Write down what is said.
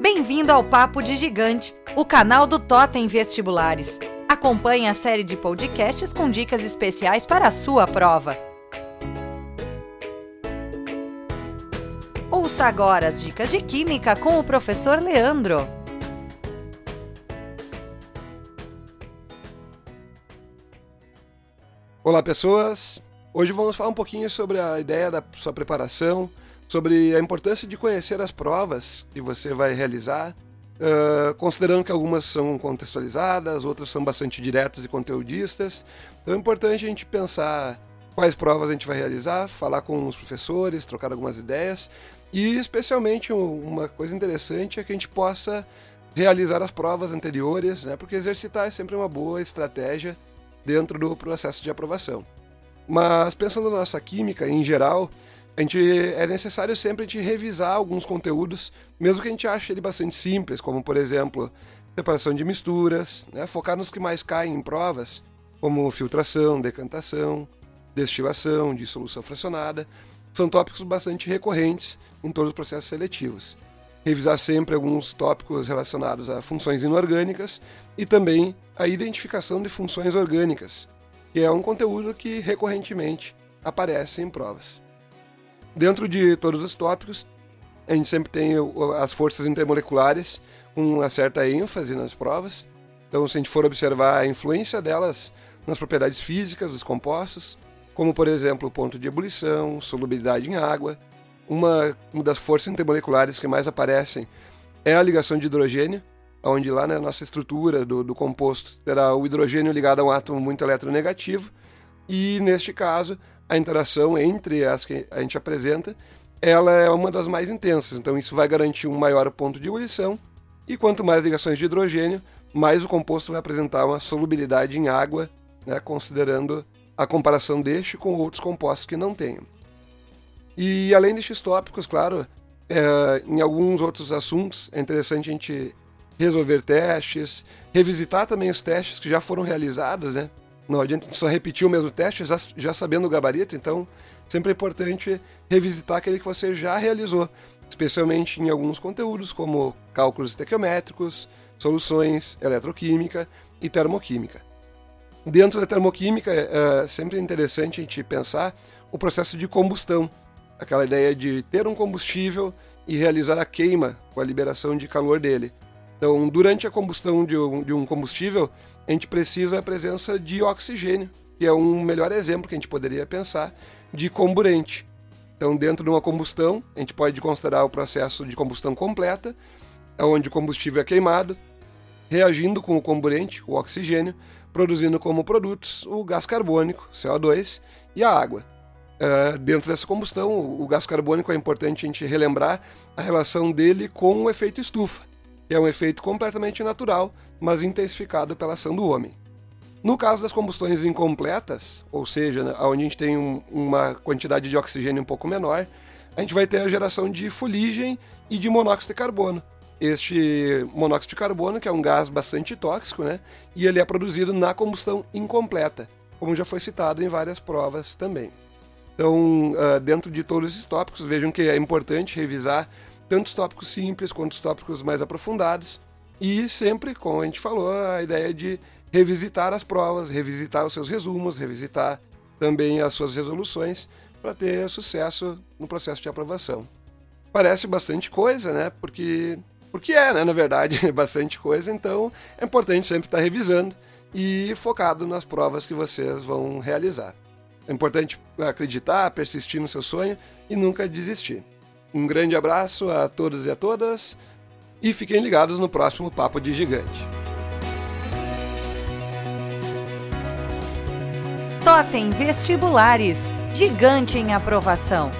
Bem-vindo ao Papo de Gigante, o canal do Totem Vestibulares. Acompanhe a série de podcasts com dicas especiais para a sua prova. Ouça agora as dicas de Química com o professor Leandro. Olá, pessoas! Hoje vamos falar um pouquinho sobre a ideia da sua preparação, sobre a importância de conhecer as provas que você vai realizar, uh, considerando que algumas são contextualizadas, outras são bastante diretas e conteudistas. Então é importante a gente pensar quais provas a gente vai realizar, falar com os professores, trocar algumas ideias e, especialmente, uma coisa interessante é que a gente possa realizar as provas anteriores, né, porque exercitar é sempre uma boa estratégia dentro do processo de aprovação. Mas pensando na nossa química em geral, gente, é necessário sempre a gente revisar alguns conteúdos, mesmo que a gente ache ele bastante simples, como por exemplo, separação de misturas, né? focar nos que mais caem em provas, como filtração, decantação, destilação, dissolução fracionada, são tópicos bastante recorrentes em todos os processos seletivos. Revisar sempre alguns tópicos relacionados a funções inorgânicas e também a identificação de funções orgânicas, que é um conteúdo que recorrentemente aparece em provas. Dentro de todos os tópicos, a gente sempre tem as forças intermoleculares com uma certa ênfase nas provas. Então, se a gente for observar a influência delas nas propriedades físicas dos compostos, como por exemplo o ponto de ebulição, solubilidade em água, uma, das forças intermoleculares que mais aparecem é a ligação de hidrogênio, onde lá na nossa estrutura do, do composto terá o hidrogênio ligado a um átomo muito eletronegativo, e neste caso a interação entre as que a gente apresenta ela é uma das mais intensas, então isso vai garantir um maior ponto de ebulição, e quanto mais ligações de hidrogênio, mais o composto vai apresentar uma solubilidade em água, né, considerando a comparação deste com outros compostos que não tenham. E além destes tópicos, claro, é, em alguns outros assuntos é interessante a gente resolver testes, revisitar também os testes que já foram realizados, né? Não adianta só repetir o mesmo teste já, já sabendo o gabarito, então sempre é importante revisitar aquele que você já realizou, especialmente em alguns conteúdos como cálculos estequiométricos, soluções, eletroquímica e termoquímica. Dentro da termoquímica, é sempre interessante a gente pensar o processo de combustão, aquela ideia de ter um combustível e realizar a queima com a liberação de calor dele. Então, durante a combustão de um, de um combustível, a gente precisa da presença de oxigênio, que é um melhor exemplo que a gente poderia pensar de comburente. Então, dentro de uma combustão, a gente pode considerar o processo de combustão completa, onde o combustível é queimado, reagindo com o comburente, o oxigênio, produzindo como produtos o gás carbônico, CO2, e a água. Uh, dentro dessa combustão, o gás carbônico é importante a gente relembrar a relação dele com o efeito estufa é um efeito completamente natural, mas intensificado pela ação do homem. No caso das combustões incompletas, ou seja, onde a gente tem um, uma quantidade de oxigênio um pouco menor, a gente vai ter a geração de fuligem e de monóxido de carbono. Este monóxido de carbono, que é um gás bastante tóxico, né? E ele é produzido na combustão incompleta, como já foi citado em várias provas também. Então, ah, dentro de todos esses tópicos, vejam que é importante revisar tanto os tópicos simples quanto os tópicos mais aprofundados. E sempre, como a gente falou, a ideia de revisitar as provas, revisitar os seus resumos, revisitar também as suas resoluções para ter sucesso no processo de aprovação. Parece bastante coisa, né? Porque, porque é, né? Na verdade, é bastante coisa, então é importante sempre estar revisando e focado nas provas que vocês vão realizar. É importante acreditar, persistir no seu sonho e nunca desistir. Um grande abraço a todos e a todas e fiquem ligados no próximo Papo de Gigante. Totem Vestibulares Gigante em aprovação.